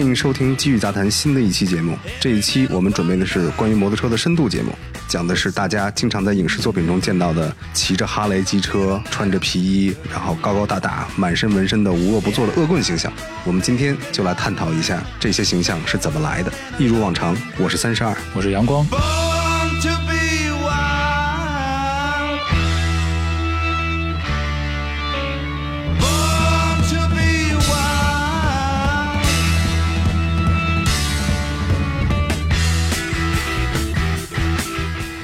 欢迎收听《机遇杂谈》新的一期节目。这一期我们准备的是关于摩托车的深度节目，讲的是大家经常在影视作品中见到的骑着哈雷机车、穿着皮衣，然后高高大大、满身纹身的无恶不作的恶棍形象。我们今天就来探讨一下这些形象是怎么来的。一如往常，我是三十二，我是阳光。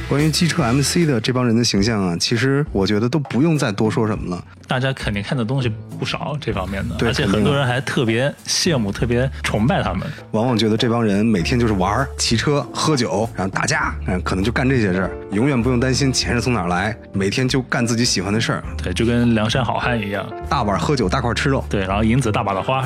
关于机车 MC 的这帮人的形象啊，其实我觉得都不用再多说什么了。大家肯定看的东西不少这方面的，而且很多人还特别羡慕、特别崇拜他们。往往觉得这帮人每天就是玩儿、骑车、喝酒，然后打架，嗯，可能就干这些事儿，永远不用担心钱是从哪儿来，每天就干自己喜欢的事儿，对，就跟梁山好汉一样。大碗喝酒，大块吃肉，对，然后银子大把的花，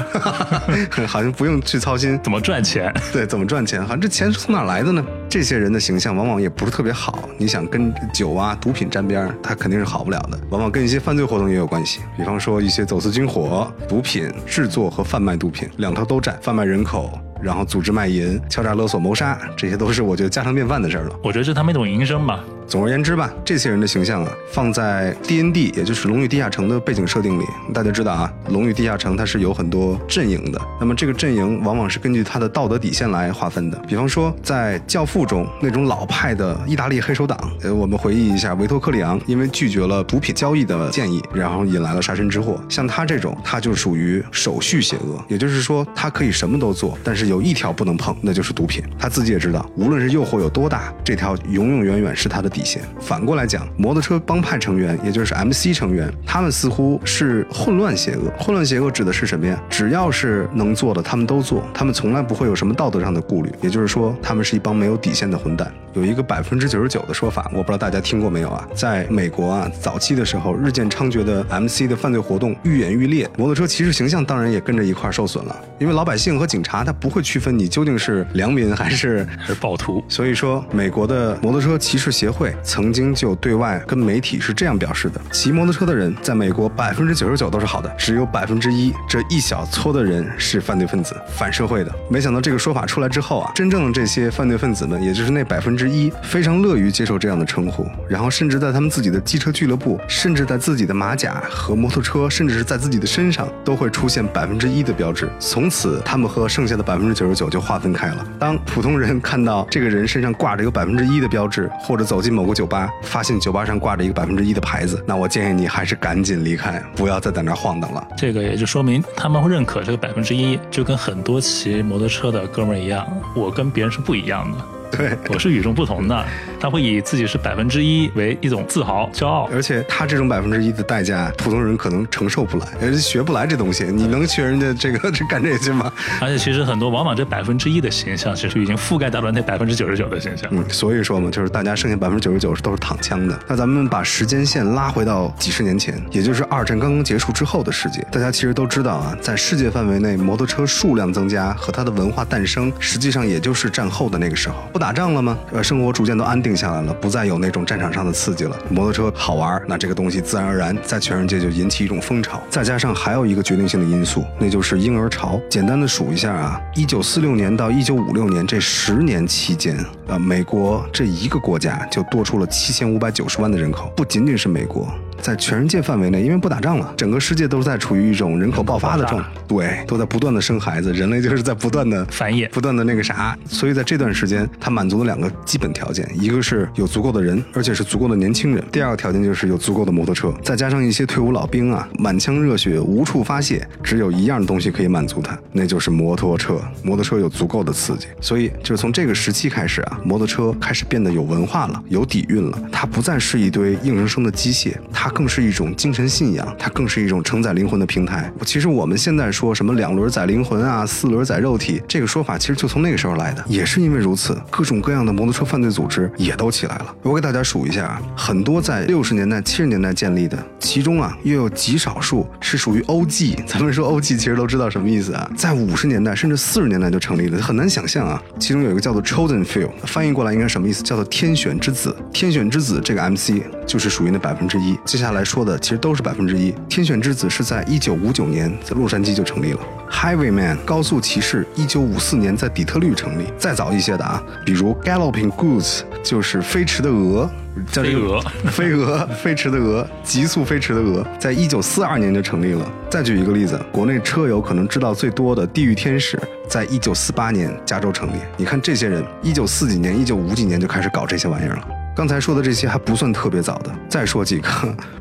好像不用去操心 怎么赚钱？对怎么赚钱，好像这钱是从哪儿来的呢？这些人的形象往往也不是特别好，你想跟酒啊、毒品沾边儿，他肯定是好不了的，往往跟一些犯罪活动也有关系，比方说一些走私军火、毒品制作和贩卖毒品，两头都占，贩卖人口。然后组织卖淫、敲诈勒索、谋杀，这些都是我觉得家常便饭的事儿了。我觉得是他们一种营生吧。总而言之吧，这些人的形象啊，放在 D N D，也就是《龙与地下城》的背景设定里，大家知道啊，《龙与地下城》它是有很多阵营的。那么这个阵营往往是根据它的道德底线来划分的。比方说，在《教父》中那种老派的意大利黑手党，呃，我们回忆一下，维托克里昂因为拒绝了毒品交易的建议，然后引来了杀身之祸。像他这种，他就属于手续邪恶，也就是说，他可以什么都做，但是有一条不能碰，那就是毒品。他自己也知道，无论是诱惑有多大，这条永永远远是他的底线。反过来讲，摩托车帮派成员，也就是 MC 成员，他们似乎是混乱邪恶。混乱邪恶指的是什么呀？只要是能做的，他们都做，他们从来不会有什么道德上的顾虑。也就是说，他们是一帮没有底线的混蛋。有一个百分之九十九的说法，我不知道大家听过没有啊？在美国啊，早期的时候，日渐猖獗的 MC 的犯罪活动愈演愈烈，摩托车骑士形象当然也跟着一块受损了。因为老百姓和警察他不会区分你究竟是良民还是还是暴徒，所以说，美国的摩托车骑士协会会曾经就对外跟媒体是这样表示的：骑摩托车的人在美国百分之九十九都是好的，只有百分之一这一小撮的人是犯罪分子、反社会的。没想到这个说法出来之后啊，真正的这些犯罪分子们，也就是那百分之一，非常乐于接受这样的称呼，然后甚至在他们自己的机车俱乐部，甚至在自己的马甲和摩托车，甚至是在自己的身上，都会出现百分之一的标志。从此，他们和剩下的百分之九十九就划分开了。当普通人看到这个人身上挂着有百分之一的标志，或者走进某个酒吧，发现酒吧上挂着一个百分之一的牌子，那我建议你还是赶紧离开，不要再在那晃荡了。这个也就说明他们会认可这个百分之一，就跟很多骑摩托车的哥们儿一样，我跟别人是不一样的。对。我是与众不同的，他会以自己是百分之一为一种自豪、骄傲。而且他这种百分之一的代价，普通人可能承受不来，而且学不来这东西。你能学人家这个 这干这些吗？而且其实很多往往这百分之一的形象，其实已经覆盖到了那百分之九十九的形象。嗯，所以说嘛，就是大家剩下百分之九十九都是躺枪的。那咱们把时间线拉回到几十年前，也就是二战刚刚结束之后的世界。大家其实都知道啊，在世界范围内，摩托车数量增加和它的文化诞生，实际上也就是战后的那个时候。打仗了吗？呃，生活逐渐都安定下来了，不再有那种战场上的刺激了。摩托车好玩，那这个东西自然而然在全世界就引起一种风潮。再加上还有一个决定性的因素，那就是婴儿潮。简单的数一下啊，一九四六年到一九五六年这十年期间，呃，美国这一个国家就多出了七千五百九十万的人口，不仅仅是美国。在全世界范围内，因为不打仗了，整个世界都在处于一种人口爆发的状态，对，都在不断的生孩子，人类就是在不断的繁衍。不断的那个啥，所以在这段时间，它满足了两个基本条件，一个是有足够的人，而且是足够的年轻人；第二个条件就是有足够的摩托车，再加上一些退伍老兵啊，满腔热血无处发泄，只有一样东西可以满足他，那就是摩托车。摩托车有足够的刺激，所以就是从这个时期开始啊，摩托车开始变得有文化了，有底蕴了，它不再是一堆硬生生的机械，它更是一种精神信仰，它更是一种承载灵魂的平台。其实我们现在说什么两轮载灵魂啊，四轮载肉体，这个说法其实就从那个时候来的，也是因为如此，各种各样的摩托车犯罪组织也都起来了。我给大家数一下，很多在六十年代、七十年代建立的，其中啊又有极少数是属于 OG。咱们说 OG，其实都知道什么意思啊，在五十年代甚至四十年代就成立了，很难想象啊。其中有一个叫做 Chosen Few，翻译过来应该什么意思？叫做天选之子。天选之子这个 MC 就是属于那百分之一。下来说的其实都是百分之一。天选之子是在一九五九年在洛杉矶就成立了。Highwayman 高速骑士一九五四年在底特律成立。再早一些的啊，比如 Galloping Goose 就是飞驰的鹅，叫这个飞蛾 飞蛾，飞驰的鹅，急速飞驰的鹅，在一九四二年就成立了。再举一个例子，国内车友可能知道最多的地狱天使，在一九四八年加州成立。你看这些人，一九四几年、一九五几年就开始搞这些玩意儿了。刚才说的这些还不算特别早的，再说几个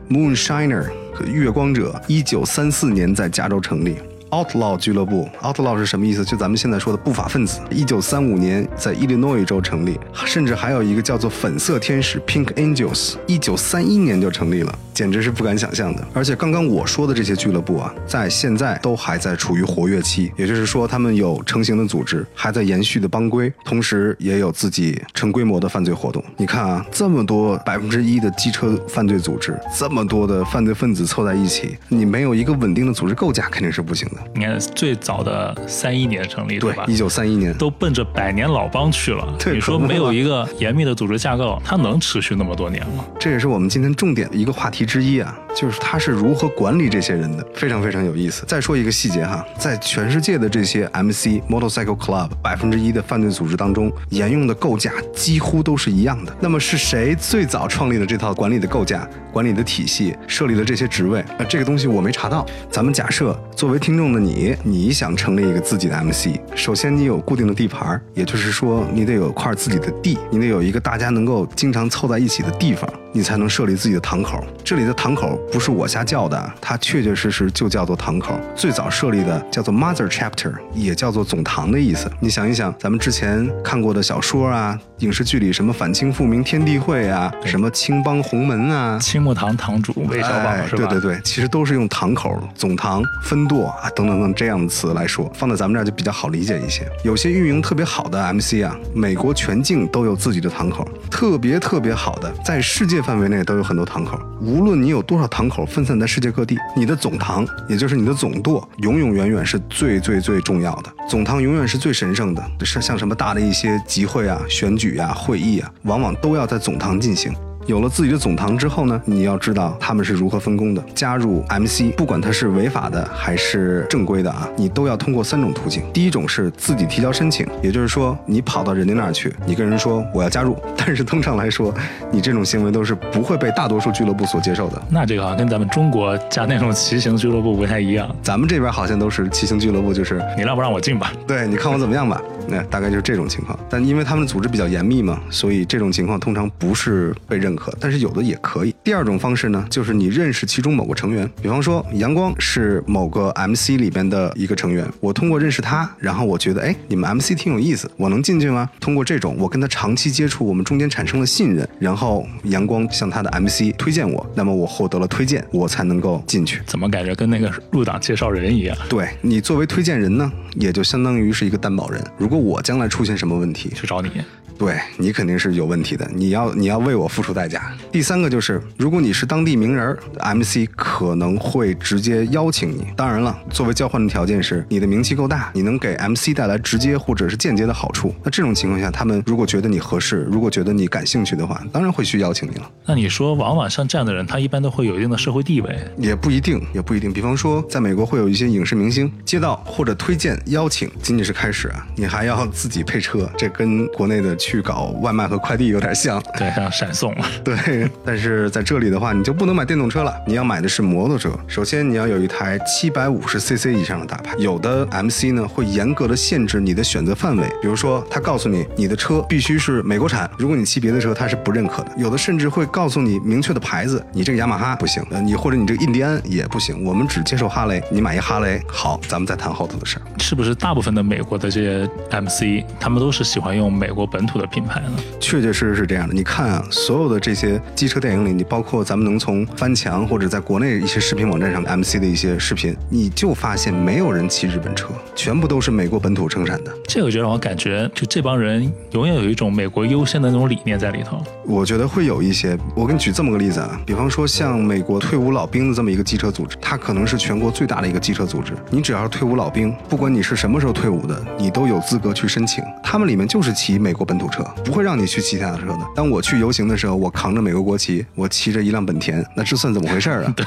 ，Moonshiner 月光者，一九三四年在加州成立。Outlaw 俱乐部，Outlaw 是什么意思？就咱们现在说的不法分子。一九三五年在伊利诺伊州成立，甚至还有一个叫做粉色天使 （Pink Angels），一九三一年就成立了，简直是不敢想象的。而且刚刚我说的这些俱乐部啊，在现在都还在处于活跃期，也就是说，他们有成型的组织，还在延续的帮规，同时也有自己成规模的犯罪活动。你看啊，这么多百分之一的机车犯罪组织，这么多的犯罪分子凑在一起，你没有一个稳定的组织构架，肯定是不行的。你看最早的三一年成立，对吧，？一九三一年，都奔着百年老帮去了。对你说没有一个严密的组织架构，它能持续那么多年吗？这也是我们今天重点的一个话题之一啊，就是他是如何管理这些人的，非常非常有意思。再说一个细节哈，在全世界的这些 MC Motorcycle Club 百分之一的犯罪组织当中，沿用的构架几乎都是一样的。那么是谁最早创立了这套管理的构架、管理的体系，设立了这些职位？呃，这个东西我没查到。咱们假设作为听众的你，你想成立一个自己的 MC，首先你有固定的地盘，也就是说你得有块自己的地，你得有一个大家能够经常凑在一起的地方。你才能设立自己的堂口。这里的堂口不是我瞎叫的，它确确实实就叫做堂口。最早设立的叫做 Mother Chapter，也叫做总堂的意思。你想一想，咱们之前看过的小说啊、影视剧里什么反清复明天地会啊，什么青帮洪门啊，青木堂堂主韦小宝哎是吧？对对对，其实都是用堂口、总堂、分舵啊等等等这样的词来说，放在咱们这儿就比较好理解一些。有些运营特别好的 MC 啊，美国全境都有自己的堂口，特别特别好的，在世界范围内都有很多堂口。无论你有多少堂口分散在世界各地，你的总堂，也就是你的总舵，永永远远是最最最重要的。总堂永远是最神圣的，像像什么大的一些集会啊、选举啊、会议啊，往往都要在总堂进行。有了自己的总堂之后呢，你要知道他们是如何分工的。加入 MC，不管它是违法的还是正规的啊，你都要通过三种途径。第一种是自己提交申请，也就是说你跑到人家那儿去，你跟人说我要加入，但是通常来说，你这种行为都是不会被大多数俱乐部所接受的。那这个好像跟咱们中国加那种骑行俱乐部不太一样。咱们这边好像都是骑行俱乐部，就是你让不让我进吧？对，你看我怎么样吧？那大概就是这种情况。但因为他们组织比较严密嘛，所以这种情况通常不是被认可，但是有的也可以。第二种方式呢，就是你认识其中某个成员，比方说阳光是某个 MC 里边的一个成员，我通过认识他，然后我觉得哎，你们 MC 挺有意思，我能进去吗？通过这种，我跟他长期接触，我们中间产生了信任，然后阳光向他的 MC 推荐我，那么我获得了推荐，我才能够进去。怎么感觉跟那个入党介绍人一样？对你作为推荐人呢，也就相当于是一个担保人。如果我将来出现什么问题，去找你，对你肯定是有问题的，你要你要为我付出代价。第三个就是，如果你是当地名人儿，MC 可能会直接邀请你。当然了，作为交换的条件是你的名气够大，你能给 MC 带来直接或者是间接的好处。那这种情况下，他们如果觉得你合适，如果觉得你感兴趣的话，当然会去邀请你了。那你说，往往像这样的人，他一般都会有一定的社会地位。也不一定，也不一定。比方说，在美国会有一些影视明星接到或者推荐邀请，仅仅是开始啊，你还要自己配车，这跟国内的去搞外卖和快递有点像。对，像闪送，对，但是在这里的话，你就不能买电动车了，你要买的是摩托车。首先，你要有一台七百五十 CC 以上的大牌。有的 MC 呢会严格的限制你的选择范围，比如说他告诉你你的车必须是美国产，如果你骑别的车，他是不认可的。有的甚至会告诉你明确的牌子，你这个雅马哈不行，呃，你或者你这个印第安也不行，我们只接受哈雷，你买一哈雷，好，咱们再谈后头的事儿。是不是大部分的美国的这些 MC，他们都是喜欢用美国本土的品牌呢？确确实实是这样的。你看啊，所有的这些机车电影里，你包括咱们能从翻墙或者在国内一些视频网站上 MC 的一些视频，你就发现没有人骑日本车，全部都是美国本土生产的。这个就让我感觉，就这帮人永远有一种美国优先的那种理念在里头。我觉得会有一些，我给你举这么个例子啊，比方说像美国退伍老兵的这么一个机车组织，它可能是全国最大的一个机车组织。你只要是退伍老兵，不管你是什么时候退伍的，你都有资格去申请。他们里面就是骑美国本土车，不会让你去骑其他的车的。当我去游行的时候，我扛着美国国旗，我骑着一辆本田，那这算怎么回事儿啊？对，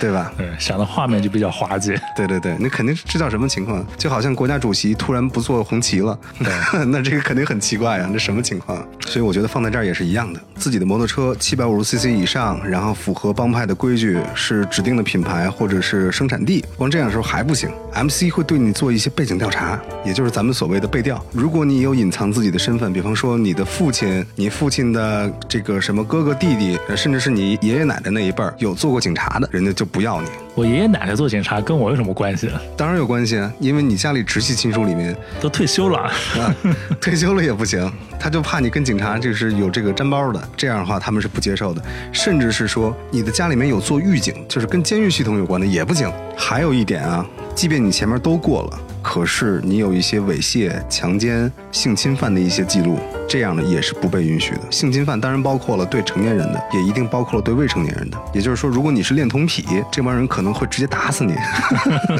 对吧？对，想的画面就比较滑稽。对对对，那肯定是这叫什么情况？就好像国家主席突然不做红旗了，那这个肯定很奇怪啊，这什么情况？所以我觉得放在这儿也是一样的，自己的摩托车七百五十 cc 以上，然后符合帮派的规矩，是指定的品牌或者是生产地，光这样的时候还不行，MC 会对你做一些背景调查，也就是咱们所谓的背调。如果你有隐藏自己的身份，比方说你的父亲、你父亲的这个什么哥哥弟弟，呃甚至是你爷爷奶奶那一辈儿有做过警察的，人家就不要你。我爷爷奶奶做警察跟我有什么关系？当然有关系啊，因为你家里直系亲属里面都退休了，啊，退休了也不行，他就怕你跟警察就是有这个沾包的，这样的话他们是不接受的，甚至是说你的家里面有做狱警，就是跟监狱系统有关的也不行。还有一点啊，即便你前面都过了，可是你有一些猥亵、强奸、性侵犯的一些记录，这样的也是不被允许的。性侵犯当然包括了对成年人的，也一定包括了对未成年人的。也就是说，如果你是恋童癖，这帮人可能会直接打死你。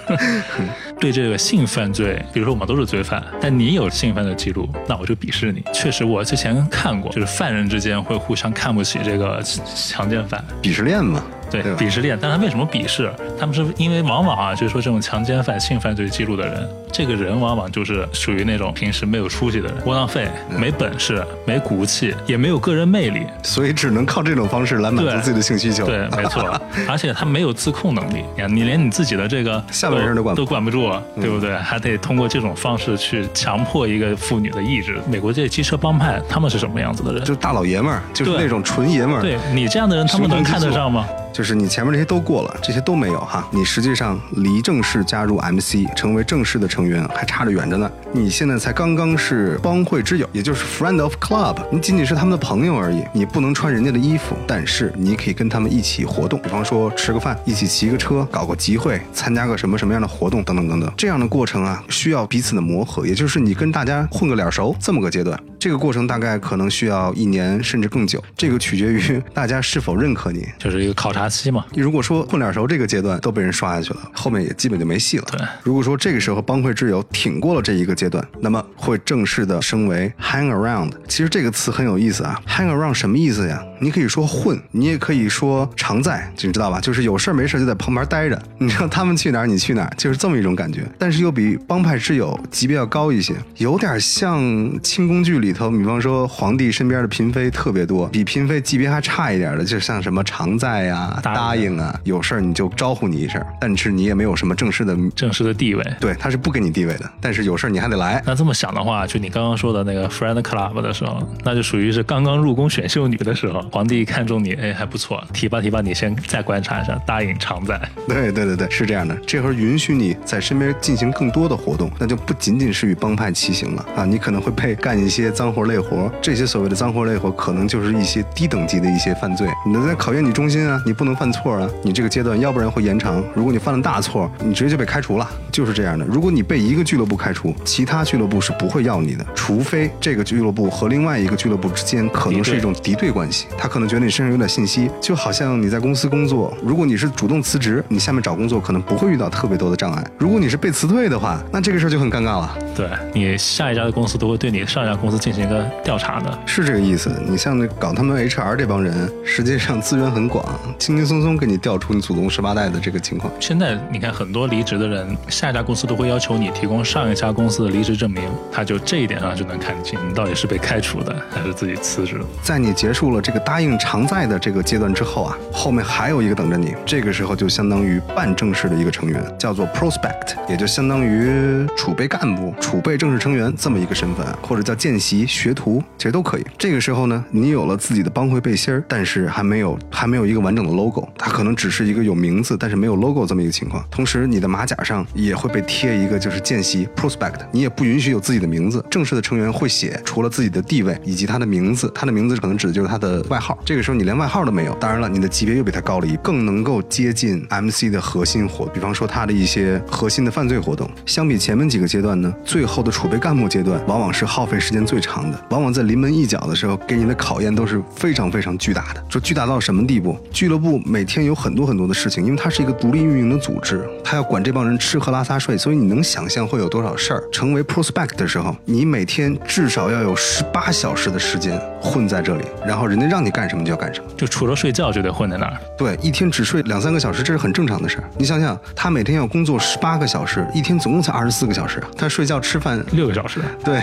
对这个性犯罪，比如说我们都是罪犯，但你有性犯的记录，那我就鄙视你。确实，我之前看过，就是犯人之间会互相看不起这个强奸犯。鄙视链嘛，对，对鄙视链，但他为什么鄙视？他们是因为往往啊，就是说这种强奸犯、性犯罪记录的人，这个人往往就是属于那种平时没有出息的人，窝囊废，没本事，没骨气，也没有个人魅力。所以只能靠这种方式来满足自己的性需求。对，没错，而且他没有自控能力，你看，你连你自己的这个下半身都管不都管不住，对不对？还得通过这种方式去强迫一个妇女的意志。美国这些机车帮派，他们是什么样子的人？就大老爷们儿，就是那种纯爷们儿。对你这样的人，他们能看得上吗？就是你前面这些都过了，这些都没有哈，你实际上离正式加入 MC 成为正式的成员还差着远着呢。你现在才刚刚是帮会之友，也就是 friend of club，你仅仅是他们的朋友而已。你不能穿人家的衣服，但是你可以跟他们一起活动，比方说吃个饭，一起骑个车，搞个集会，参加个什么什么样的活动等等等等。这样的过程啊，需要彼此的磨合，也就是你跟大家混个脸熟这么个阶段。这个过程大概可能需要一年甚至更久，这个取决于大家是否认可你。就是一个考察期嘛。如果说混脸熟这个阶段都被人刷下去了，后面也基本就没戏了。对如果说这个时候帮会挚友挺过了这一个阶段，那么会正式的升为 hang around。其实这个词很有意思啊，hang around 什么意思呀？你可以说混，你也可以说常在，你知道吧？就是有事儿没事儿就在旁边待着，你知道他们去哪儿你去哪儿，就是这么一种感觉。但是又比帮派挚友级别要高一些，有点像清宫剧里头，比方说皇帝身边的嫔妃特别多，比嫔妃级别还差一点的，就像什么常在呀、答应答应啊，有事儿你就招呼你一声，但是你也没有什么正式的，正式的地位。对，他是不给你地位的，但是有事儿你还得来。那这么想的话，就你刚刚说的那个 friend club 的时候，那就属于是刚刚入宫选秀女的时候，皇帝看中你，哎，还不错，提拔提拔你，先再观察一下，答应常在。对对对对，是这样的。这会儿允许你在身边进行更多的活动，那就不仅仅是与帮派骑行了啊，你可能会被干一些脏活累活。这些所谓的脏活累活，可能就是一些低等级的一些犯罪。你在考验你忠心啊，你不能犯错啊。你这个阶段，要不然会延长。如果你犯了大错，你直接就被开除了，就是这样的。如果你被一个俱乐部开除，其他俱乐部是不会要你的，除非这个俱乐部和另外一个俱乐部之间可能是一种敌对关系，他可能觉得你身上有点信息，就好像你在公司工作，如果你是主动辞职，你下面找工作可能不会遇到特别多的障碍。如果你是被辞退的话，那这个事儿就很尴尬了。对你下一家的公司都会对你上一家公司进行一个调查的。是这个意思。你像那搞他们 HR 这帮人，实际上资源很广，轻轻松松给你调出你祖宗十八代的这个情况。现在你看，很多离职的人，下一家公司都会要求你提供上一家公司的离职证明，他就这一点上就能看清你到底是被开除的还是自己辞职的。在你结束了这个答应常在的这个阶段之后啊，后面还有一个等着你。这个时候就相当于半正式的一个成员，叫做 prospect，也就相当于储备干部、储备正式成员这么一个身份，或者叫见习。习、学徒，其实都可以。这个时候呢，你有了自己的帮会背心儿，但是还没有还没有一个完整的 logo，它可能只是一个有名字但是没有 logo 这么一个情况。同时，你的马甲上也会被贴一个就是见习 prospect，你也不允许有自己的名字。正式的成员会写除了自己的地位以及他的名字，他的名字可能指的就是他的外号。这个时候你连外号都没有，当然了，你的级别又比他高了一，更能够接近 MC 的核心活，比方说他的一些核心的犯罪活动。相比前面几个阶段呢，最后的储备干部阶段往往是耗费时间最长的，往往在临门一脚的时候给你的考验都是非常非常巨大的。说巨大到什么地步？俱乐部每天有很多很多的事情，因为它是一个独立运营的组织，它要管这帮人吃喝拉撒睡，所以你能想象会有多少事儿。成为 prospect 的时候，你每天至少要有十八小时的时间混在这里，然后人家让你干什么就要干什么。就除了睡觉就得混在那儿。对，一天只睡两三个小时，这是很正常的事儿。你想想，他每天要工作十八个小时，一天总共才二十四个小时啊，他睡觉吃饭六个小时，对，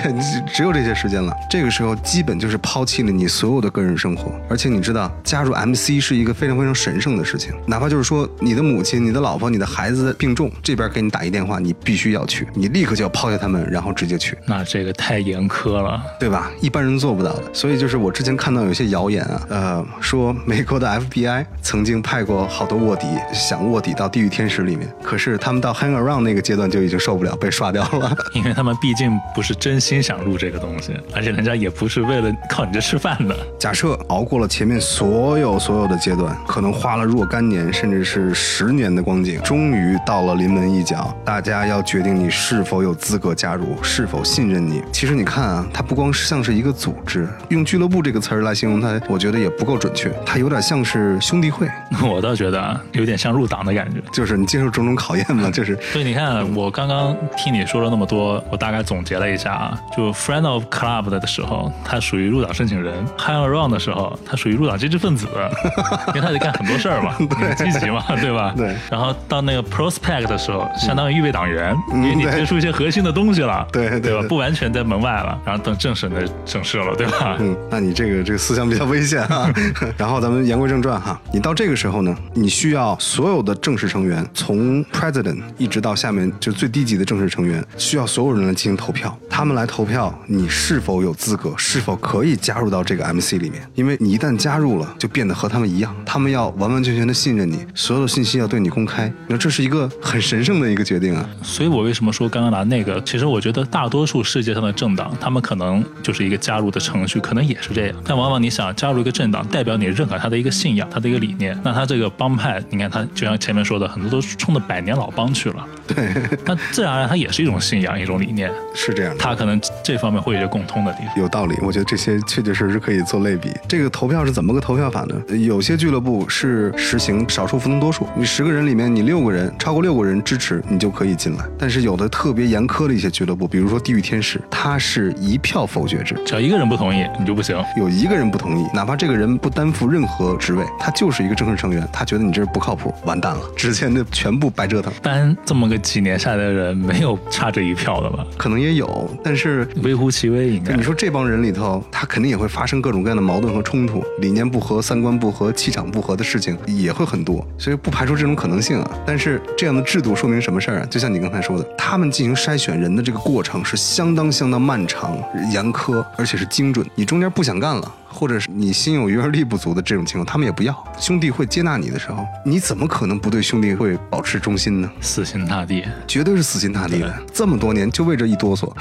只有这些时间了。这个时候基本就是抛弃了你所有的个人生活，而且你知道，加入 MC 是一个非常非常神圣的事情。哪怕就是说你的母亲、你的老婆、你的孩子病重，这边给你打一电话，你必须要去，你立刻就要抛下他们，然后直接去。那这个太严苛了。对吧？一般人做不到的。所以就是我之前看到有些谣言啊，呃，说美国的 FBI 曾经派过好多卧底，想卧底到地狱天使里面，可是他们到 hang around 那个阶段就已经受不了，被刷掉了。因为他们毕竟不是真心想入这个东西，而且人家也不是为了靠你这吃饭的。假设熬过了前面所有所有的阶段，可能花了若干年，甚至是十年的光景，终于到了临门一脚，大家要决定你是否有资格加入，是否信任你。其实你看啊，它不光是像是一个组织，用俱乐部这个词儿来形容它，我觉得也不够准确，它有点像是兄弟会，我倒觉得啊，有点像入党的感觉。就是你接受种种考验嘛，就是所以你看，我刚刚听你说了那么多，我大概总结了一下啊，就 friend of club 的时候，他属于入党申请人；hang around 的时候，他属于入党积极分子，因为他得干很多事儿嘛，你积极嘛，对吧？对然后到那个 prospect 的时候，相当于预备党员，因为你接触一些核心的东西了，对对对吧？不完全在门外了，然后等正审的正式了，对吧？嗯，那你这个这个思想比较危险啊。然后咱们言归正传哈，你到这个时候呢，你需要所有的正式成员，从 president 一直到下面就最低级的正式成员，需要所有人来进行投票，他们来投票你是否有资格，是否可以加入到这个 MC 里面。因为你一旦加入了，就变得和他们一样，他们要完完全全的信任你，所有的信息要对你公开。那这是一个很神圣的一个决定啊。所以我为什么说刚刚拿那个？其实我觉得大多数世界上的政党，他们可能就是一个加入的程序，可能也是这样。但往往你想加入一个政党，代表你认可他的一个信仰，他的一个理念。那他这个帮派，你看他就像前面说的，很多都冲着百年老帮去了。对，那自然而然，它也是一种信仰，一种理念。是这样的。他可能这方面会有些共通的地方。有道理，我觉得这些确确实实可以做类比。这个投票是怎么个投票法呢？呃有些俱乐部是实行少数服从多数，你十个人里面你六个人超过六个人支持，你就可以进来。但是有的特别严苛的一些俱乐部，比如说地狱天使，它是一票否决制。只要一个人不同意，你就不行。有一个人不同意，哪怕这个人不担负任何职位，他就是一个正式成员，他觉得你这是不靠谱，完蛋了，之前的全部白折腾。单这么个几年下来的人，没有差这一票的吧？可能也有，但是微乎其微，应该你。说这帮人里头，他肯定也会发生各种各样的矛盾和冲突，理念不合、三观不合、气场不合的事情也会很多，所以不排除这种可能性啊。但是这样的制度说明什么事儿啊？就像你刚才说的，他们进行筛选人的这个过程是相当相当漫长、严苛，而且是精准。你中间不想干了。或者是你心有余而力不足的这种情况，他们也不要。兄弟会接纳你的时候，你怎么可能不对兄弟会保持忠心呢？死心塌地，绝对是死心塌地的。这么多年就为这一哆嗦，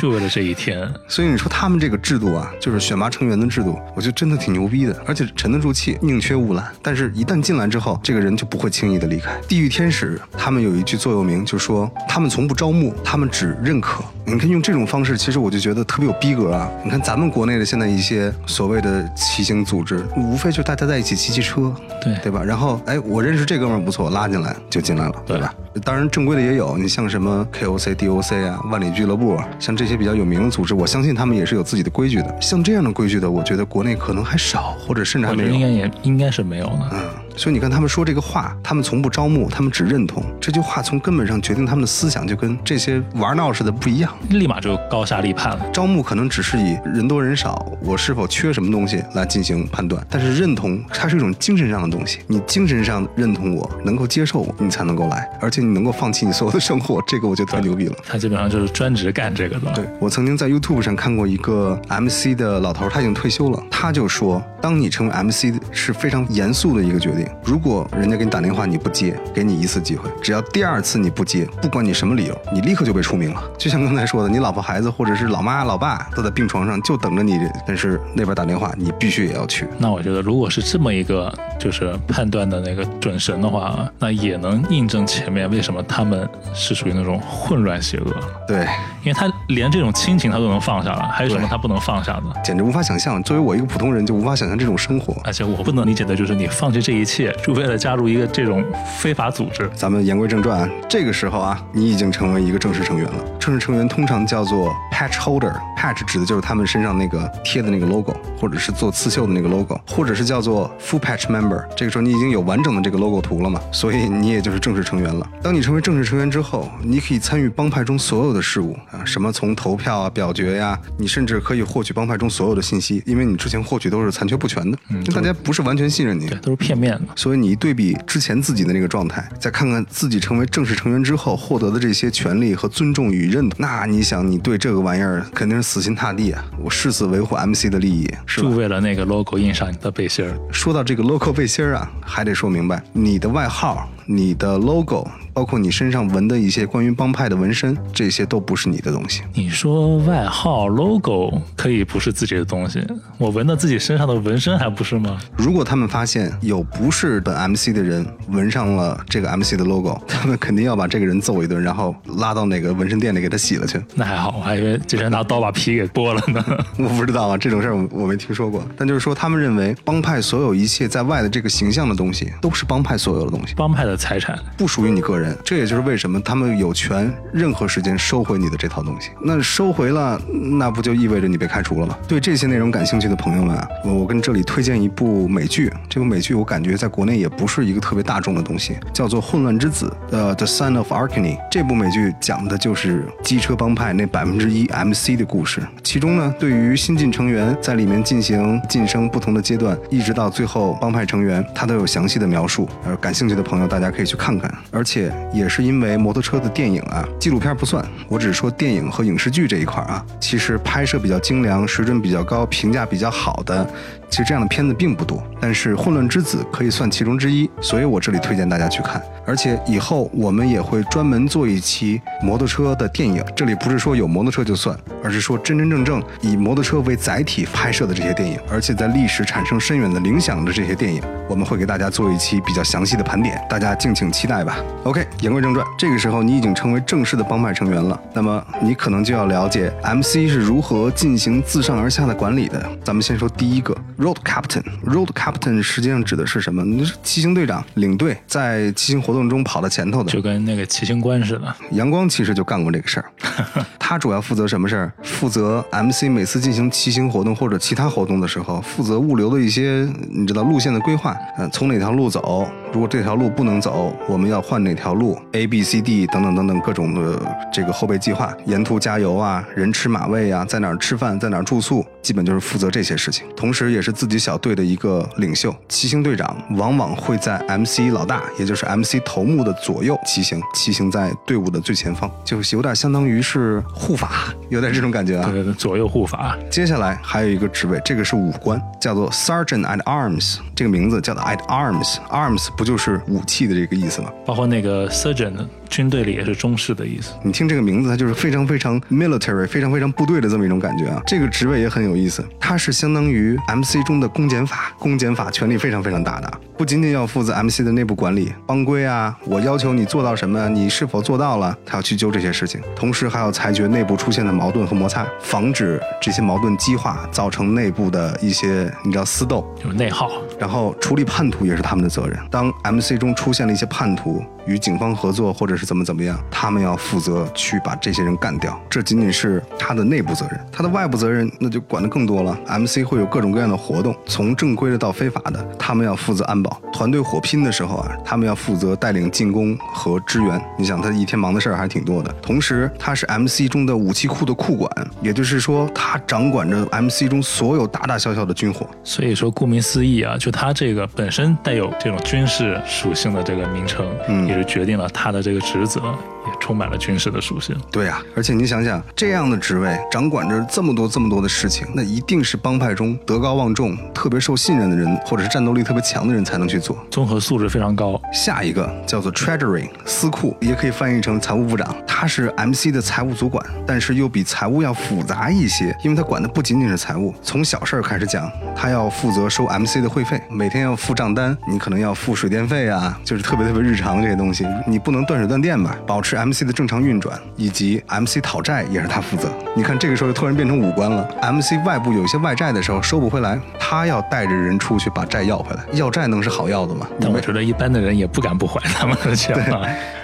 就为了这一天。所以你说他们这个制度啊，就是选拔成员的制度，我觉得真的挺牛逼的，而且沉得住气，宁缺毋滥。但是，一旦进来之后，这个人就不会轻易的离开。地狱天使他们有一句座右铭，就说他们从不招募，他们只认可。你看用这种方式，其实我就觉得特别有逼格啊。你看咱们国内的现在一些所谓的骑行组织，无非就大家在一起骑骑车，对对吧？然后哎，我认识这哥们儿不错，拉进来就进来了，对吧？当然正规的也有，你像什么 KOC、DOC 啊、万里俱乐部啊，像这些比较有名的组织，我相信他们也是有自己的规矩的。像这样的规矩的，我觉得国内可能还少，或者甚至还没有。应该也应该是没有呢。嗯，所以你看他们说这个话，他们从不招募，他们只认同。这句话从根本上决定他们的思想，就跟这些玩闹似的不一样。立马就高下立判了。招募可能只是以人多人少，我是否缺什么东西来进行判断，但是认同它是一种精神上的东西。你精神上认同我，能够接受我，你才能够来，而且你能够放弃你所有的生活，这个我觉得太牛逼了。他基本上就是专职干这个的。对我曾经在 YouTube 上看过一个 MC 的老头，他已经退休了，他就说，当你成为 MC 是非常严肃的一个决定。如果人家给你打电话你不接，给你一次机会，只要第二次你不接，不管你什么理由，你立刻就被除名了。就像刚才说的，你老婆孩子或者是老妈老爸都在病床上，就等着你，但是那边打电话，你必须也要去。那我觉得，如果是这么一个就是判断的那个准神的话，那也能印证前面为什么他们是属于那种混乱邪恶，对，因为他连这种亲情他都能放下了，还有什么他不能放下的？简直无法想象。作为我一个普通人，就无法想象这种生活。而且我不能理解的就是，你放弃这一切，就为了加入一个这种非法组织。咱们言归正传啊，这个时候啊，你已经成为一个正式成员了。正式成员通常叫做 patch holder，patch 指的就是他们身上那个贴的那个 logo，或者是做刺绣的那个 logo，或者是叫做 full patch member。这个时候你已经有完整的这个 logo 图了嘛，所以你也就是正式成员了。当你成为正式成员之后，你可以参与帮派中所有的事务啊，什么从投票啊、表决呀、你甚至可以获取帮派中所有的信息，因为你之前获取都是残缺不全的，嗯大家不是完全信任你。对，都是片面的。所以你一对比之前自己的那个状态，再看看自己成为正式成员之后获得的这些权利和尊重与认同，那你想，你对这个玩意儿肯定是死心塌地啊！我誓死维护 MC 的利益，是就？为了那个 logo 印上你的背心儿，说到这个 logo 背心儿啊，还得说明白，你的外号、你的 logo，包括你身上纹的一些关于帮派的纹身，这些都不是你的东西。你说外号 logo 可以不是自己的东西，我纹到自己身上的纹身还不是吗？如果他们发现有不是本 MC 的人纹上了这个 MC 的 logo，他们肯定要把这个人揍一顿，然后拉到哪个纹身店里给他洗了去。那还好，我还以为这人拿刀把皮给剥了呢。我不知道啊，这种事儿我我没听说过。但就是说，他们认为帮派所有一切在外的这个形象的东西，都是帮派所有的东西，帮派的财产，不属于你个人。这也就是为什么他们有权任何时间收回你的这套东西。那收回了，那不就意味着你被开除了吗？对这些内容感兴趣的朋友们啊，我我跟这里推荐一部美剧。这部美剧我感觉在国内也不是一个特别大众的东西，叫做《混乱之子》呃，《The Son of Arkany》。这部美剧讲的就是机车帮派那百分之一 MC 的故事。其中呢，对于新进成员在里面进行晋升不同的阶段，一直到最后帮派成员，他都有详细的描述。呃，感兴趣的朋友大家可以去看看。而且也是因为摩托车的电影啊，纪录片不算，我只是说电影和影视剧这一块啊，其实拍摄比较精良、水准比较高、评价比较好的，其实这样的片子并不多。但是《混乱之子》可以算其中之一，所以我这里推荐大家去看。而且以后我们也会专门做一期摩托车的电影，这里不是说有摩托车就算，而是说真真正正以摩托车为载体拍摄的这些电影，而且在历史产生深远的影响的这些电影，我们会给大家做一期比较详细的盘点，大家敬请期待吧。OK，言归正传，这个时候你已经成为正式的帮派成员了，那么你可能就要了解 MC 是如何进行自上而下的管理的。咱们先说第一个 Road Captain。Road Captain 实际上指的是什么？你是骑行队长、领队，在骑行活动中跑到前头的。就跟那个骑行官似的。阳光其实就干过这个事儿，他主要负责什么事儿？负责 MC 每次进行骑行活动或者其他活动的时候，负责物流的一些你知道路线的规划，嗯、从哪条路走，如果这条路不能走，我们要换哪条路，A、B、C、D 等等等等各种的这个后备计划，沿途加油啊，人吃马喂啊，在哪儿吃饭，在哪儿住宿，基本就是负责这些事情。同时，也是自己小队的一个领袖，骑行队长往往会在 MC 老大，也就是 MC 头目的左右骑行，骑行在队伍的最前方，就是有点相当于是护法，有点这种感觉啊。对对对，左右护法，接下来还有一个职位，这个是武官，叫做 Sergeant at Arms，这个名字叫做 at Arms，Arms 不就是武器的这个意思吗？包括那个 surgeon，军队里也是中士的意思。你听这个名字，它就是非常非常 military、非常非常部队的这么一种感觉啊。这个职位也很有意思，它是相当于 MC 中的公检法，公检法权力非常非常大的，不仅仅要负责 MC 的内部管理、帮规啊，我要求你做到什么，你是否做到了，他要去揪这些事情，同时还要裁决内部出现的矛盾和摩擦，防止这些矛盾激化，造成内部的一些你知道私斗。就是内耗，然后处理叛徒也是他们的责任。当 MC 中出现了一些叛徒，与警方合作，或者是怎么怎么样，他们要负责去把这些人干掉。这仅仅是他的内部责任，他的外部责任那就管得更多了。MC 会有各种各样的活动，从正规的到非法的，他们要负责安保。团队火拼的时候啊，他们要负责带领进攻和支援。你想，他一天忙的事儿还挺多的。同时，他是 MC 中的武器库的库管，也就是说，他掌管着 MC 中所有大大小小的军火。所以说，顾名思义啊，就他这个本身带有这种军事属性的这个名称，嗯决定了他的这个职责。也充满了军事的属性。对呀、而且你想想，这样的职位掌管着这么多这么多的事情，那一定是帮派中德高望重、特别受信任的人，或者是战斗力特别强的人才能去做。综合素质非常高，下一个叫做 Treasury 司库，也可以翻译成财务部长。他是 MC 的财务主管，但是又比财务要复杂一些，因为他管的不仅仅是财务。从小事儿开始讲，他要负责收 MC 的会费，每天要付账单，你可能要付水电费啊，就是特别特别日常这些东西，你不能断水断电吧？保持 MC 的正常运转，以及 MC 讨债也是他负责。你看这个时候突然变成五官了，MC 外部有一些外债的时候收不回来，他要带着人出去把债要回来。要债能是好要的吗？但我觉得一般的人也不敢不还他们的钱吧。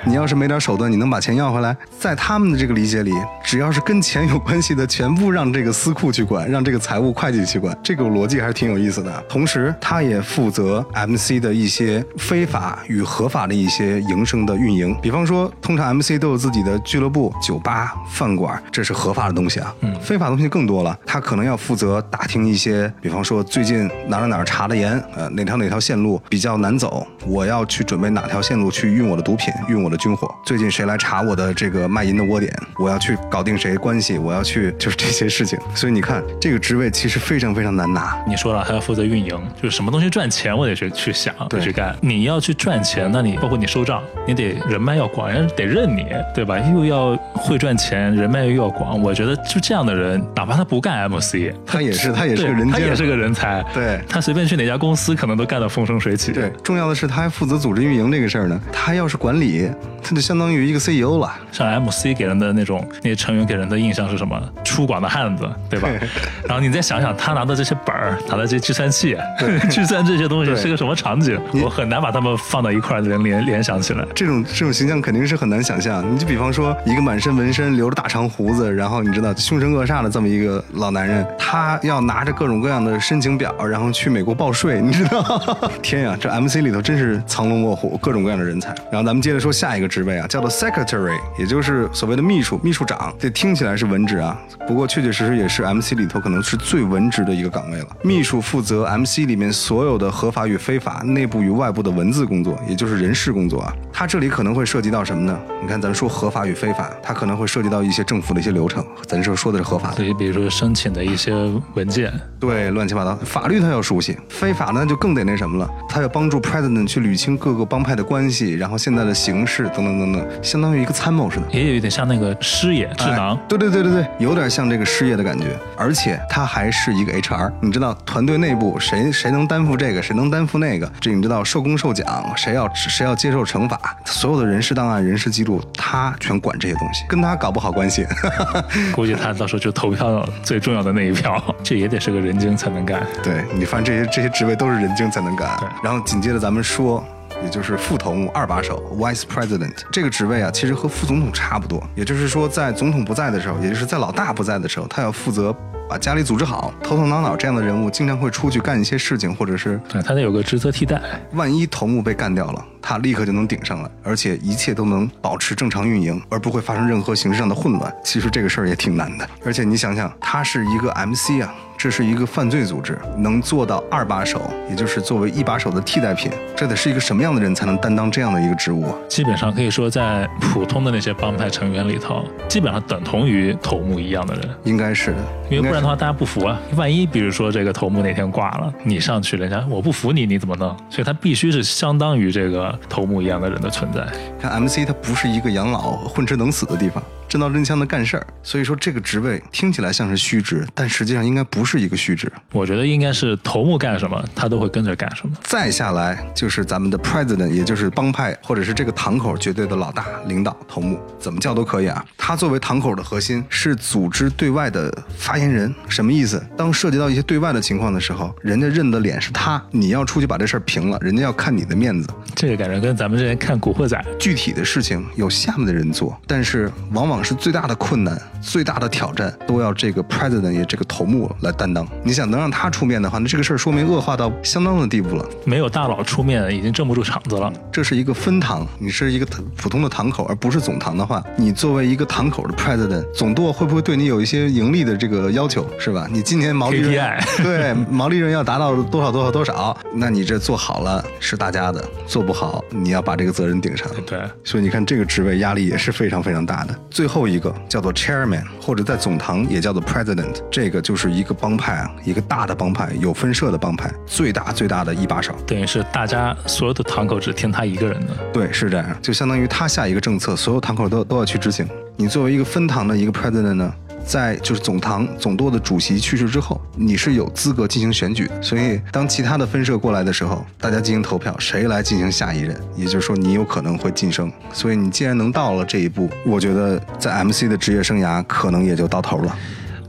你要是没点手段，你能把钱要回来？在他们的这个理解里，只要是跟钱有关系的，全部让这个司库去管，让这个财务会计去管，这个逻辑还是挺有意思的。同时，他也负责 MC 的一些非法与合法的一些营生的运营。比方说，通常 MC 都有自己的俱乐部、酒吧、饭馆，这是合法的东西啊。嗯，非法的东西更多了，他可能要负责打听一些，比方说最近哪儿哪儿查的严，呃，哪条哪条线路比较难走，我要去准备哪条线路去运我的毒品、运我的军火。最近谁来查我的这个卖淫的窝点，我要去搞定谁关系，我要去就是这些事情。所以你看，这个职位其实非常非常难拿。你说了，还要负责运营，就是什么东西赚钱，我得去去想，对得去干。你要去赚钱，那你包括你收账，你得人脉要广，人得认你，对吧？又要会赚钱，人脉又要广。我觉得就这样的人，哪怕他不干 MC，他也是他也是个人精，他也是个人才。对他随便去哪家公司，可能都干得风生水起。对，重要的是他还负责组织运营这个事儿呢。他要是管理，他就相当于一个 CEO 了。像 MC 给人的那种那些成员给人的印象是什么？粗犷的汉子，对吧？然后你再想想他拿的这些本儿，拿的这些计算器，计算这些东西是个什么场景？我很难把他们放到一块儿联联联想起来。这种这种形象肯定是很难想象。你就比方说，一个满身纹身、留着大长胡子，然后你知道凶神恶煞的这么一个老男人，他要拿着各种各样的申请表，然后去美国报税，你知道？天呀，这 MC 里头真是藏龙卧虎，各种各样的人才。然后咱们接着说下一个职位啊，叫做 secretary，也就是所谓的秘书、秘书长。这听起来是文职啊，不过确确实实也是 MC 里头可能是最文职的一个岗位了。秘书负责 MC 里面所有的合法与非法、内部与外部的文字工作，也就是人事工作啊。他这里可能会涉及到什么呢？你看，咱说合法与非法，它可能会涉及到一些政府的一些流程。咱这说的是合法的所，以，比如说申请的一些文件，对，乱七八糟，法律他要熟悉，非法呢就更得那什么了，他要帮助 president 去捋清各个帮派的关系，然后现在的形势等等等等，相当于一个参谋似的。也有一点像那个师爷智囊哎。对对对对对，有点像这个师爷的感觉，而且他还是一个 HR。你知道团队内部谁谁能担负这个，谁能担负那个，这你知道受功受奖，谁要谁要接受惩罚，所有的人事档案、人事记录，他全管这些东西，跟他搞不好关系。估计他到时候就投票最重要的那一票，这也得是个人精才能干。对你发现这些这些职位都是人精才能干对。然后紧接着咱们说。也就是副头目、二把手 （Vice President） 这个职位啊，其实和副总统差不多。也就是说，在总统不在的时候，也就是在老大不在的时候，他要负责把家里组织好。头头脑脑这样的人物，经常会出去干一些事情，或者是对他得有个职责替代。万一头目被干掉了，他立刻就能顶上来，而且一切都能保持正常运营，而不会发生任何形式上的混乱。其实这个事儿也挺难的，而且你想想，他是一个 MC 啊，这是一个犯罪组织，能做到二把手，也就是作为一把手的替代品，这得是一个什么样的人才能担当这样的一个职务啊？基本上可以说，在普通的那些帮派成员里头，基本上等同于头目一样的人。应该是的，因为不然的话，大家不服啊。万一比如说这个头目哪天挂了，你上去，人家我不服你，你怎么弄？所以他必须是相当于这个头目一样的人的存在。看 MC 它不是一个养老混吃等死的地方。真刀真枪的干事儿。所以说这个职位听起来像是虚职，但实际上应该不是一个虚职。我觉得应该是头目干什么，他都会跟着干什么。再下来就是咱们的 president，也就是帮派或者是这个堂口绝对的老大、领导、头目，怎么叫都可以啊。他作为堂口的核心，是组织对外的发言人。什么意思？当涉及到一些对外的情况的时候，人家认的脸是他，你要出去把这事儿平了，人家要看你的面子。这个感觉跟咱们之前看《古惑仔》具体的事情有下面的人做，但是往往是最大的困难、最大的挑战都要这个 president 也这个头目来担当。你想能让他出面的话，那这个事儿说明恶化到相当的地步了。没有大佬出面，已经镇不住场子了。这是一个分堂，你是一个普通的堂口，而不是总堂的话，你作为一个堂口的 president，总舵会不会对你有一些盈利的这个要求，是吧？你今年毛利润 对毛利润要达到多少多少多少，那你这做好了是大家的，做不好你要把这个责任顶上。对，所以你看这个职位压力也是非常非常大的。最后一个叫做 chairman，或者在总堂也叫做 president，这个就是一个帮派啊，一个大的帮派，有分社的帮派，最大最大的一把手。等于是大家所有的堂口只听他一个人的。对，是这样，就相当于他下一个政策，所有堂口都都要去执行。你作为一个分堂的一个 president 呢，在就是总堂总舵的主席去世之后，你是有资格进行选举的。所以当其他的分社过来的时候，大家进行投票，谁来进行下一任，也就是说你有可能会晋升。所以你既然能到了这一步，我觉得在 MC 的职业生涯可能也就到头了。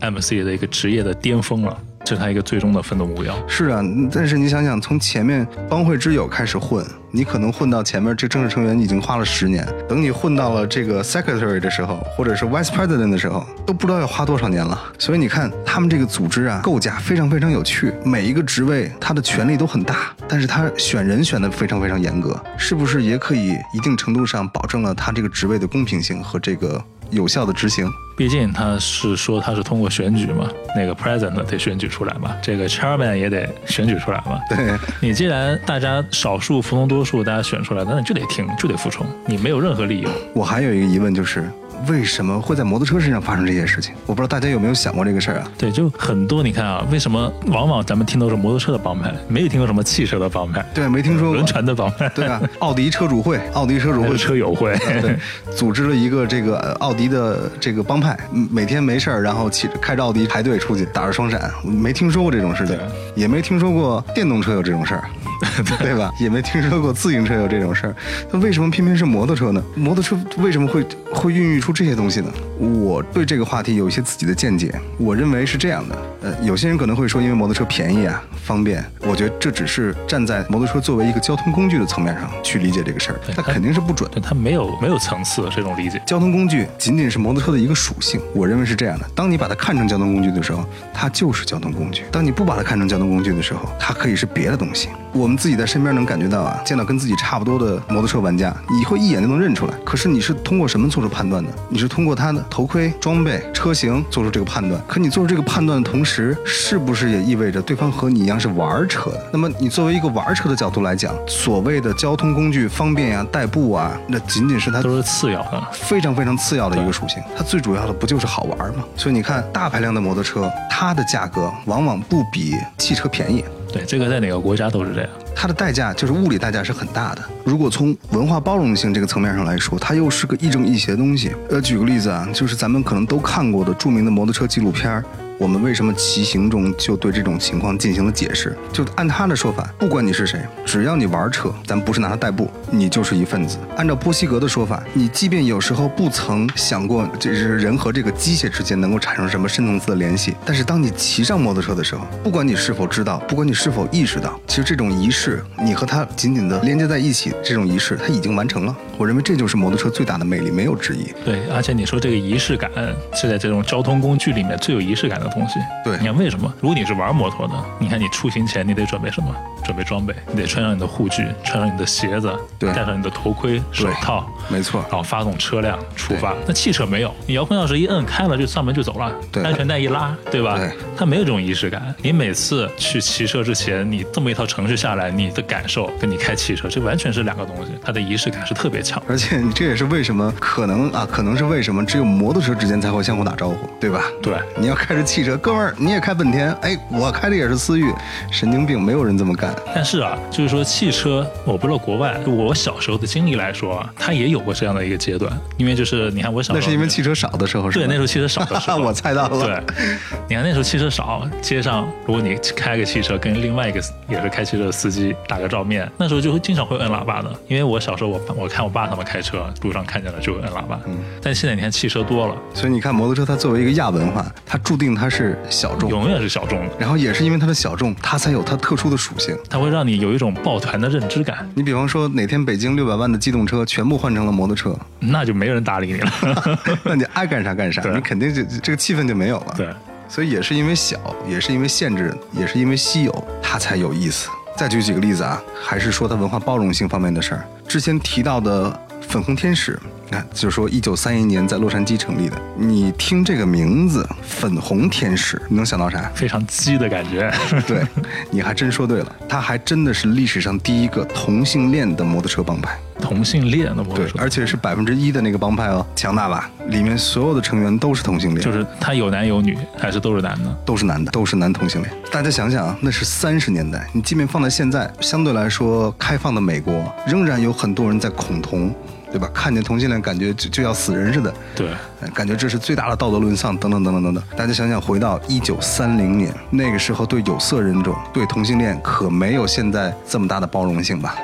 MC 的一个职业的巅峰了，这是他一个最终的奋斗目标。是啊，但是你想想，从前面帮会之友开始混，你可能混到前面这正式成员已经花了十年，等你混到了这个 secretary 的时候，或者是 vice president 的时候，都不知道要花多少年了。所以你看，他们这个组织啊，构架非常非常有趣，每一个职位他的权力都很大，但是他选人选的非常非常严格，是不是也可以一定程度上保证了他这个职位的公平性和这个有效的执行？毕竟他是说他是通过选举嘛，那个 president 得选举出来嘛，这个 chairman 也得选举出来嘛。对，你既然大家少数服从多数，大家选出来，那你就得听，就得服从，你没有任何理由。我还有一个疑问就是。为什么会在摩托车身上发生这些事情？我不知道大家有没有想过这个事儿啊？对，就很多。你看啊，为什么往往咱们听到是摩托车的帮派，没有听过什么汽车的帮派？对，没听说过轮船的帮派。对啊，奥迪车主会，奥迪车主会，车友会，对，组织了一个这个呃奥迪的这个帮派，嗯每天没事儿，然后骑着开着奥迪排队出去打着双闪，没听说过这种事情，也没听说过电动车有这种事儿。对吧？也没听说过自行车有这种事儿，那为什么偏偏是摩托车呢？摩托车为什么会会孕育出这些东西呢？我对这个话题有一些自己的见解，我认为是这样的。呃，有些人可能会说，因为摩托车便宜啊，方便。我觉得这只是站在摩托车作为一个交通工具的层面上去理解这个事儿，对它肯定是不准。对它没有没有层次这种理解。交通工具仅仅是摩托车的一个属性，我认为是这样的。当你把它看成交通工具的时候，它就是交通工具；当你不把它看成交通工具的时候，它可以是别的东西。我们自己在身边能感觉到啊，见到跟自己差不多的摩托车玩家，你会一眼就能认出来。可是你是通过什么做出判断的？你是通过他的头盔、装备、车型做出这个判断。可你做出这个判断的同时，是不是也意味着对方和你一样是玩车的？那么你作为一个玩车的角度来讲，所谓的交通工具方便呀、代步啊，那仅仅是它都是次要的。非常非常次要的一个属性，它最主要的不就是好玩吗？所以你看，大排量的摩托车，它的价格往往不比汽车便宜。对，这个在哪个国家都是这样。它的代价就是物理代价是很大的。如果从文化包容性这个层面上来说，它又是个亦正亦邪的东西。呃，举个例子啊，就是咱们可能都看过的著名的摩托车纪录片儿。我们为什么骑行中就对这种情况进行了解释？就按他的说法，不管你是谁，只要你玩车，咱不是拿它代步，你就是一份子。按照波西格的说法，你即便有时候不曾想过这是人和这个机械之间能够产生什么深层次的联系，但是当你骑上摩托车的时候，不管你是否知道，不管你是否意识到，其实这种仪式，你和它紧紧的连接在一起，这种仪式它已经完成了。我认为这就是摩托车最大的魅力，没有之一。对，而且你说这个仪式感是在这种交通工具里面最有仪式感的东西。对你看为什么？如果你是玩摩托的，你看你出行前你得准备什么？准备装备，你得穿上你的护具，穿上你的鞋子，对戴上你的头盔、手套，没错然后发动车辆出发。那汽车没有，你遥控钥匙一摁开了就上门就走了，对安全带一拉，对吧？对它没有这种仪式感。你每次去骑车之前，你这么一套程序下来，你的感受跟你开汽车这完全是两个东西，它的仪式感是特别强。而且这也是为什么可能啊，可能是为什么只有摩托车之间才会相互打招呼，对吧？对你要开着汽车，哥们儿你也开本田，哎，我开的也是思域，神经病，没有人这么干。但是啊，就是说汽车，我不知道国外，我小时候的经历来说啊，它也有过这样的一个阶段，因为就是你看我小时候那是因为汽车少的时候是？对那时候汽车少的时候，我猜到了。对，你看那时候汽车少，街上如果你开个汽车跟另外一个也是开汽车的司机打个照面，那时候就会经常会摁喇叭的。因为我小时候我 我看我爸他们开车，路上看见了就会摁喇叭。嗯，但现在你看汽车多了，所以你看摩托车它作为一个亚文化，它注定它是小众，永远是小众的，然后也是因为它的小众，它才有它特殊的属性。它会让你有一种抱团的认知感，你比方说哪天北京六百万的机动车全部换成了摩托车，那就没人搭理你了。那你爱干啥干啥，你肯定就这个气氛就没有了。对，所以也是因为小，也是因为限制，也是因为稀有，它才有意思。再举几个例子啊，还是说它文化包容性方面的事儿。之前提到的粉红天使，看，就是说一九三一年在洛杉矶成立的。你听这个名字“粉红天使”，你能想到啥？非常鸡的感觉。对，你还真说对了，它还真的是历史上第一个同性恋的摩托车帮派。同性恋的摩托对，车，而且是百分之一的那个帮派哦，强大吧？里面所有的成员都是同性恋，就是他有男有女，还是都是男的？都是男的，都是男同性恋。大家想想啊，那是三十年代，你即便放在现在，相对来说开放的美国，仍然有很多人在恐同，对吧？看见同性恋感觉就就要死人似的，对，呃感觉这是最大的道德沦丧，等等等等等等。大家想想，回到一九三零年，那个时候对有色人种、对同性恋可没有现在这么大的包容性吧？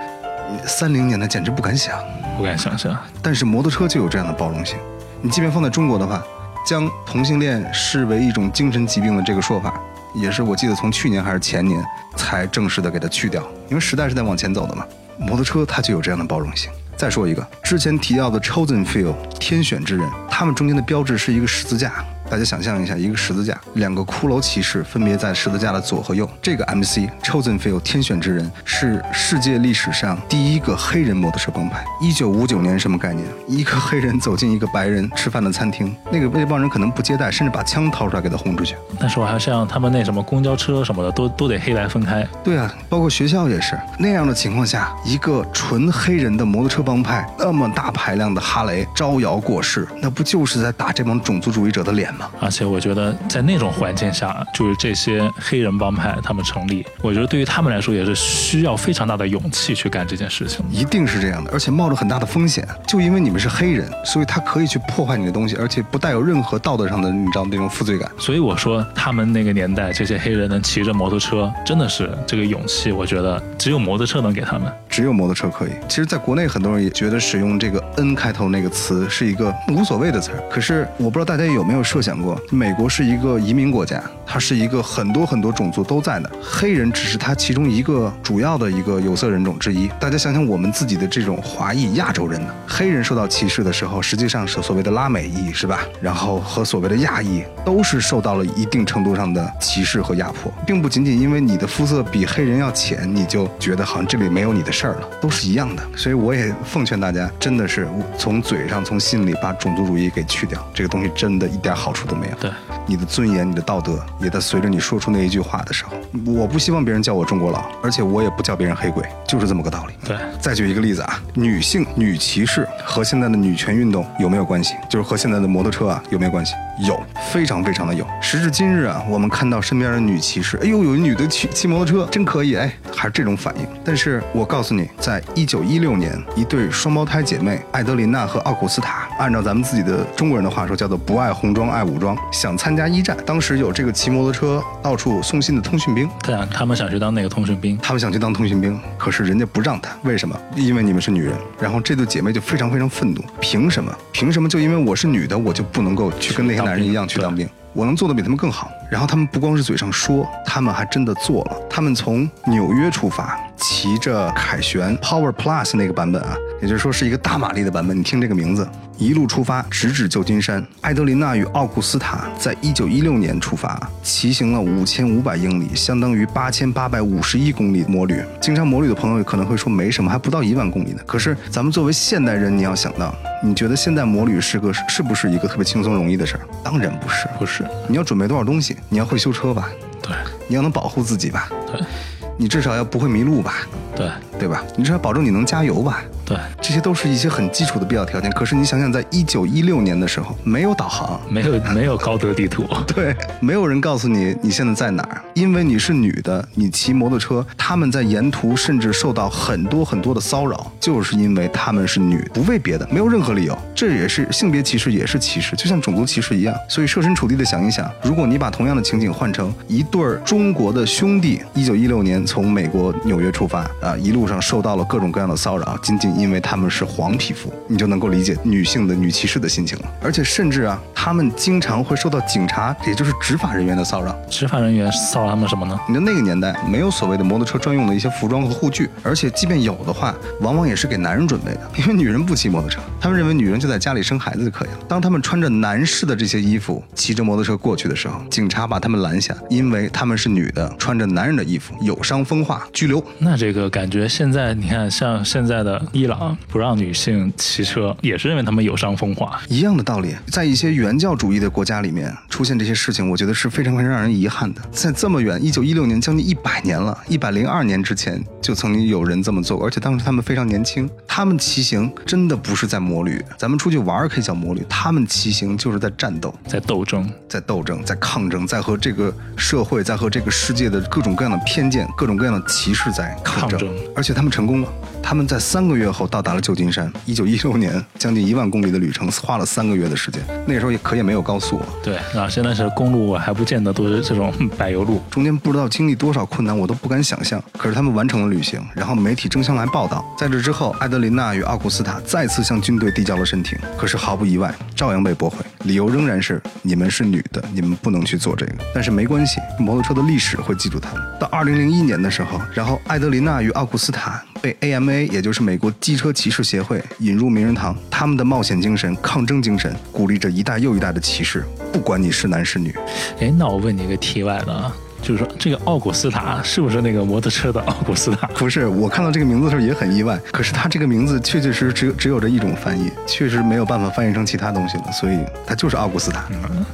三零年的简直不敢想。不敢想象。但是摩托车就有这样的包容性。你即便放在中国的话，将同性恋视为一种精神疾病的这个说法，也是我记得从去年还是前年才正式的给它去掉，因为时代是在往前走的嘛。摩托车它就有这样的包容性。再说一个，之前提到的 Chosen Few 天选之人，他们中间的标志是一个十字架。大家想象一下，一个十字架，两个骷髅骑士分别在十字架的左和右。这个 MC Chosen Few 天选之人是世界历史上第一个黑人摩托车帮派。一九五九年什么概念？一个黑人走进一个白人吃饭的餐厅，那个那帮人可能不接待，甚至把枪掏出来给他轰出去。但是我还像他们那什么公交车什么的，都都得黑白分开。对啊，包括学校也是那样的情况下，一个纯黑人的摩托车帮派，那么大排量的哈雷招摇过市，那不就是在打这帮种族主义者的脸吗？而且我觉得在那种环境下，就是这些黑人帮派他们成立，我觉得对于他们来说也是需要非常大的勇气去干这件事情。一定是这样的，而且冒着很大的风险。就因为你们是黑人，所以他可以去破坏你的东西，而且不带有任何道德上的你知道那种负罪感。所以我说，他们那个年代这些黑人能骑着摩托车，真的是这个勇气，我觉得只有摩托车能给他们。只有摩托车可以。其实，在国内很多人也觉得使用这个 N 开头那个词是一个无所谓的词。可是，我不知道大家有没有设想过，美国是一个移民国家，它是一个很多很多种族都在的，黑人只是它其中一个主要的一个有色人种之一。大家想想，我们自己的这种华裔亚洲人呢，黑人受到歧视的时候，实际上是所谓的拉美裔，是吧？然后和所谓的亚裔都是受到了一定程度上的歧视和压迫，并不仅仅因为你的肤色比黑人要浅，你就觉得好像这里没有你的事儿了，都是一样的。所以我也奉劝大家，真的是从嘴上、从心里把种族主义给去掉，这个东西真的一点好处都没有。对，你的尊严、你的道德也在随着你说出那一句话的时候，我不希望别人叫我中国佬，而且我也不叫别人黑鬼，就是这么个道理。对，再举一个例子啊，女性女骑士和现在的女权运动有没有关系？就是和现在的摩托车啊有没有关系？有，非常非常的有。时至今日啊，我们看到身边的女骑士，哎呦，有一女的骑骑摩托车，真可以，哎，还是这种反应。但是我告诉你，在一九一六年，一对双胞胎姐妹艾德琳娜和奥古斯塔，按照咱们自己的中国人的话说，叫做不爱红装爱武装，想参加一战。当时有这个骑摩托车到处送信的通讯兵，对啊，他们想去当那个通讯兵，他们想去当通讯兵，可是人家不让他，为什么？因为你们是女人。然后这对姐妹就非常非常愤怒，凭什么？凭什么就因为我是女的，我就不能够去跟那些男人一样去当兵？我能做的比他们更好。然后他们不光是嘴上说，他们还真的做了。他们从纽约出发，骑着凯旋 Power Plus 那个版本啊，也就是说是一个大马力的版本。你听这个名字，一路出发，直指旧金山。艾德琳娜与奥古斯塔在一九一六年出发，骑行了五千五百英里，相当于八千八百五十一公里摩旅。经常摩旅的朋友可能会说没什么，还不到一万公里呢。可是咱们作为现代人，你要想到，你觉得现代摩旅是个是不是一个特别轻松容易的事儿？当然不是。不是？你要准备多少东西？你要会修车吧？对，你要能保护自己吧？对，你至少要不会迷路吧？对，对对吧？你至少保证你能加油吧。对，这些都是一些很基础的必要条件。可是你想想，在一九一六年的时候，没有导航，没有 没有高德地图，对，没有人告诉你你现在在哪儿，因为你是女的，你骑摩托车，他们在沿途甚至受到很多很多的骚扰，就是因为他们是女，不为别的，没有任何理由。这也是性别歧视，也是歧视，就像种族歧视一样。所以设身处地的想一想，如果你把同样的情景换成一对儿中国的兄弟，一九一六年从美国纽约出发啊，一路上受到了各种各样的骚扰，仅仅因为他们是黄皮肤，你就能够理解女性的女骑士的心情了。而且甚至啊，他们经常会受到警察，也就是执法人员的骚扰。执法人员骚扰他们什么呢？你的那个年代没有所谓的摩托车专用的一些服装和护具，而且即便有的话，往往也是给男人准备的，因为女人不骑摩托车，他们认为女人就在家里生孩子就可以了。当他们穿着男士的这些衣服骑着摩托车过去的时候，警察把他们拦下，因为他们是女的，穿着男人的衣服，有伤风化，拘留。那这个感觉现在你看，像现在的伊朗不让女性骑车，也是因为他们有伤风化。一样的道理，在一些原教主义的国家里面出现这些事情，我觉得是非常非常让人遗憾的。在这么远，一九一六年，将近一百年了，一百零二年之前就曾经有人这么做过，而且当时他们非常年轻，他们骑行真的不是在摩旅，咱们出去玩儿可以叫摩旅，他们骑行就是在战斗。在斗争，在斗争，在抗争，在和这个社会，在和这个世界的各种各样的偏见、各种各样的歧视在抗争，抗争而且他们成功了。他们在三个月后到达了旧金山。一九一六年，将近一万公里的旅程，花了三个月的时间。那个时候也可也没有高速啊，对啊，现在是公路还不见得都是这种 柏油路。中间不知道经历多少困难，我都不敢想象。可是他们完成了旅行，然后媒体争相来报道。在这之后，艾德琳娜与奥古斯塔再次向军队递交了申请，可是毫不意外，照样被驳回，理由仍然是你们是女的，你们不能去做这个。但是没关系，摩托车的历史会记住他们。到二零零一年的时候，然后艾德琳娜与奥古斯塔被 AMA，也就是美国机车骑士协会引入名人堂。他们的冒险精神、抗争精神，鼓励着一代又一代的骑士，不管你是男是女。哎，那我问你个题外的啊，就是说这个奥古斯塔是不是那个摩托车的奥古斯塔？不是，我看到这个名字的时候也很意外。可是他这个名字确确实实只有只有这一种翻译，确实没有办法翻译成其他东西了，所以它就是奥古斯塔。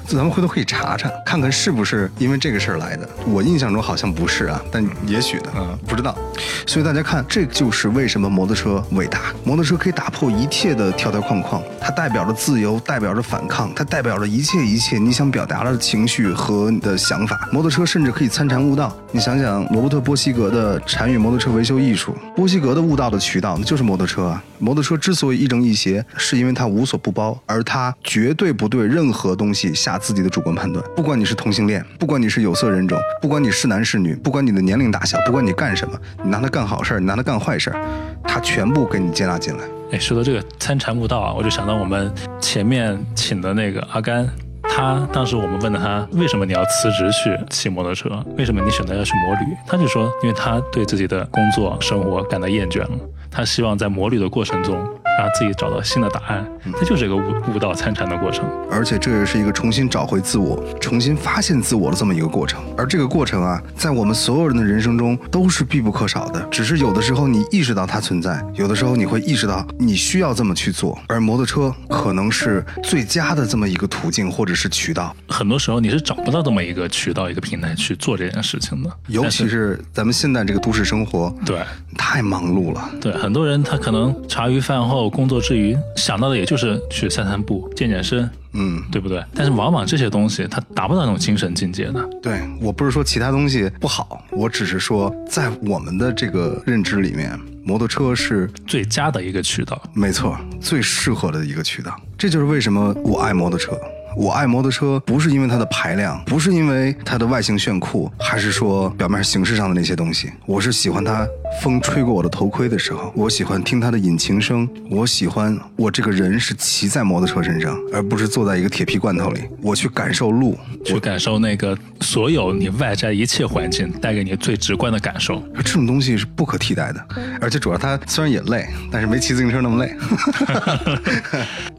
咱们回头可以查查，看看是不是因为这个事儿来的。我印象中好像不是啊，但也许呢，嗯不知道。所以大家看，这就是为什么摩托车伟大。摩托车可以打破一切的条条框框，它代表着自由，代表着反抗，它代表着一切一切你想表达的情绪和你的想法。摩托车甚至可以参禅悟道。你想想，罗伯特·波西格的《禅与摩托车维修艺术》，波西格的悟道的渠道那就是摩托车啊。摩托车之所以亦正亦邪，是因为它无所不包，而它绝对不对任何东西下自己的主观判断。不管你是同性恋，不管你是有色人种，不管你是男是女，不管你的年龄大小，不管你干什么，你拿它干好事儿，你拿它干坏事儿，它全部给你接纳进来。哎，说到这个参禅悟道啊，我就想到我们前面请的那个阿甘。他当时我们问了他为什么你要辞职去骑摩托车，为什么你选择要去摩旅？他就说，因为他对自己的工作生活感到厌倦了，他希望在摩旅的过程中让自己找到新的答案。它就是一个悟悟道参禅的过程。而且这也是一个重新找回自我、重新发现自我的这么一个过程。而这个过程啊，在我们所有人的人生中都是必不可少的。只是有的时候你意识到它存在，有的时候你会意识到你需要这么去做。而摩托车可能是最佳的这么一个途径或者是渠道，很多时候你是找不到这么一个渠道、一个平台去做这件事情的，尤其是咱们现在这个都市生活，对太忙碌了。对，很多人他可能茶余饭后工作之余想到的也就是去散散步、健健身，嗯，对不对？但是往往这些东西它达不到那种精神境界的。对我不是说其他东西不好，我只是说在我们的这个认知里面，摩托车是最佳的一个渠道，没错，最适合的一个渠道。这就是为什么我爱摩托车。我爱摩托车，不是因为它的排量，不是因为它的外形炫酷，还是说表面形式上的那些东西。我是喜欢它风吹过我的头盔的时候，我喜欢听它的引擎声，我喜欢我这个人是骑在摩托车身上，而不是坐在一个铁皮罐头里。我去感受路，去感受那个所有你外在一切环境带给你最直观的感受。这种东西是不可替代的，而且主要它虽然也累，但是没骑自行车那么累。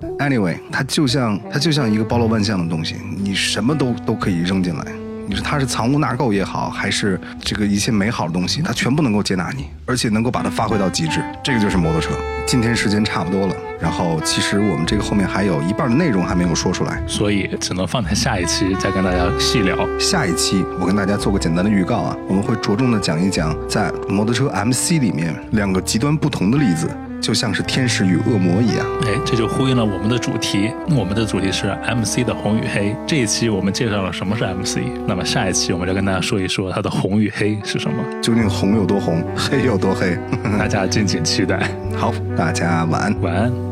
anyway，它就像它就像一个包罗万象的东西，你什么都都可以扔进来。你说它是藏污纳垢也好，还是这个一切美好的东西，它全部能够接纳你，而且能够把它发挥到极致。这个就是摩托车。今天时间差不多了，然后其实我们这个后面还有一半的内容还没有说出来。所以只能放在下一期再跟大家细聊。下一期我跟大家做个简单的预告啊，我们会着重的讲一讲在摩托车 MC 里面两个极端不同的例子，就像是天使与恶魔一样。哎，这就呼应了我们的主题。我们的主题是 MC 的红与黑。这一期我们介绍了什么是 MC，那么下一期我们就跟大家说一说它的红与黑是什么。究竟红有多红，黑有多黑？大家敬请期待。好，大家晚安。晚安。